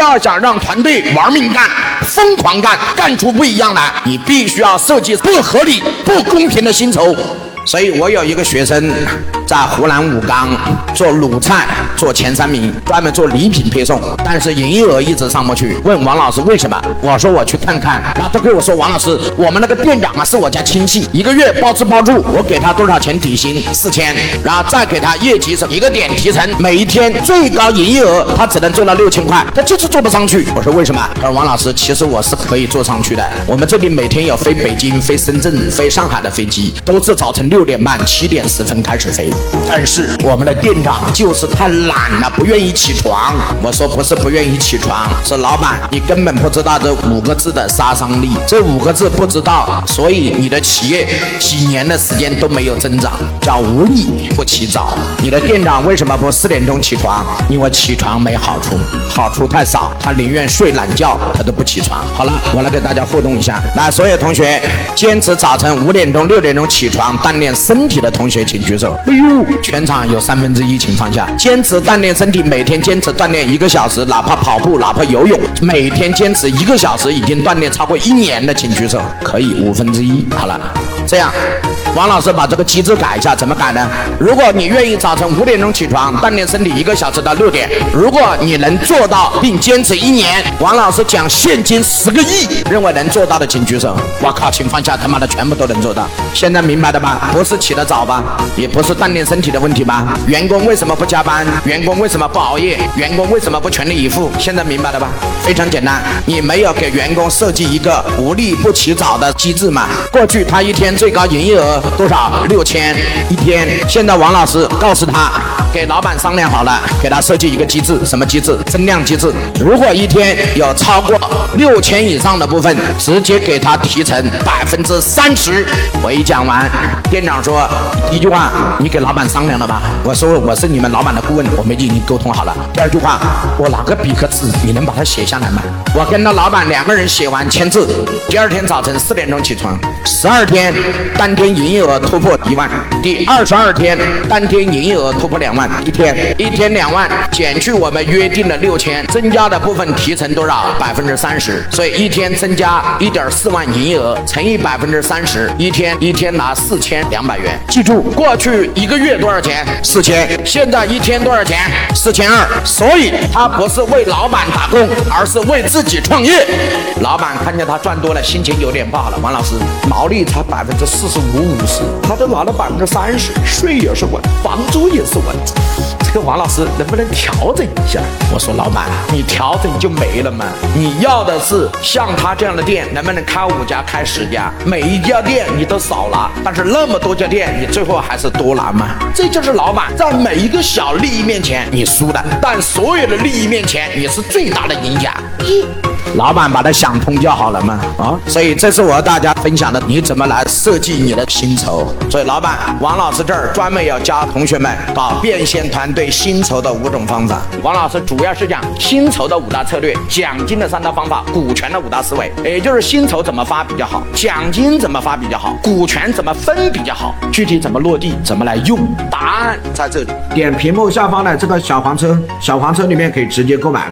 要想让团队玩命干、疯狂干，干出不一样来，你必须要设计不合理、不公平的薪酬。所以我有一个学生在湖南武冈做卤菜，做前三名，专门做礼品配送，但是营业额一直上不去。问王老师为什么？我说我去看看，然后他跟我说王老师，我们那个店长啊是我家亲戚，一个月包吃包住，我给他多少钱底薪？四千，然后再给他业绩是一个点提成，每一天最高营业额他只能做到六千块，他就是做不上去。我说为什么？他说王老师，其实我是可以做上去的。我们这里每天有飞北京、飞深圳、飞上海的飞机，都是早晨六点半、七点十分开始飞，但是我们的店长就是太懒了，不愿意起床。我说不是不愿意起床，是老板你根本不知道这五个字的杀伤力，这五个字不知道，所以你的企业几年的时间都没有增长，叫无利不起早。你的店长为什么不四点钟起床？因为起床没好处，好处太少，他宁愿睡懒觉，他都不起床。好了，我来给大家互动一下，来，所有同学坚持早晨五点钟、六点钟起床锻炼身体的同学请举手。全场有三分之一，情况下。坚持锻炼身体，每天坚持锻炼一个小时，哪怕跑步，哪怕游泳，每天坚持一个小时，已经锻炼超过一年的，请举手。可以五分之一。好了，这样。王老师把这个机制改一下，怎么改呢？如果你愿意早晨五点钟起床锻炼身体一个小时到六点，如果你能做到并坚持一年，王老师奖现金十个亿。认为能做到的请举手。我靠，请放下，他妈的全部都能做到。现在明白了吧？不是起得早吧？也不是锻炼身体的问题吧？员工为什么不加班？员工为什么不熬夜？员工为什么不全力以赴？现在明白了吧？非常简单，你没有给员工设计一个无利不起早的机制嘛？过去他一天最高营业额。多少？六千一天。现在王老师告诉他，给老板商量好了，给他设计一个机制，什么机制？增量机制。如果一天有超过六千以上的部分，直接给他提成百分之三十。我一讲完，店长说一句话：你给老板商量了吧？我说我是你们老板的顾问，我们已经沟通好了。第二句话，我拿个笔和纸，你能把它写下来吗？我跟那老板两个人写完签字。第二天早晨四点钟起床，十二天当天营。业额突破一万，第二十二天当天营业额突破两万，一天一天两万，减去我们约定的六千，增加的部分提成多少？百分之三十，所以一天增加一点四万营业额乘以百分之三十，一天一天拿四千两百元。记住，过去一个月多少钱？四千，现在一天多少钱？四千二。所以他不是为老板打工，而是为自己创业。老板看见他赚多了，心情有点不好了。王老师，毛利才百分之四十五五十。他都拿了百分之三十，税也是稳，房租也是稳。这个王老师能不能调整一下？我说老板，你调整就没了吗？你要的是像他这样的店，能不能开五家、开十家？每一家店你都少拿，但是那么多家店，你最后还是多拿吗？这就是老板在每一个小利益面前你输了，但所有的利益面前你是最大的赢家。一老板把它想通就好了嘛，啊，所以这是我和大家分享的，你怎么来设计你的薪酬？所以老板王老师这儿专门要教同学们搞变现团队薪酬的五种方法。王老师主要是讲薪酬的五大策略、奖金的三大方法、股权的五大思维，也就是薪酬怎么发比较好，奖金怎么发比较好，股权怎么分比较好，具体怎么落地，怎么来用？答案在这里，点屏幕下方的这个小黄车，小黄车里面可以直接购买。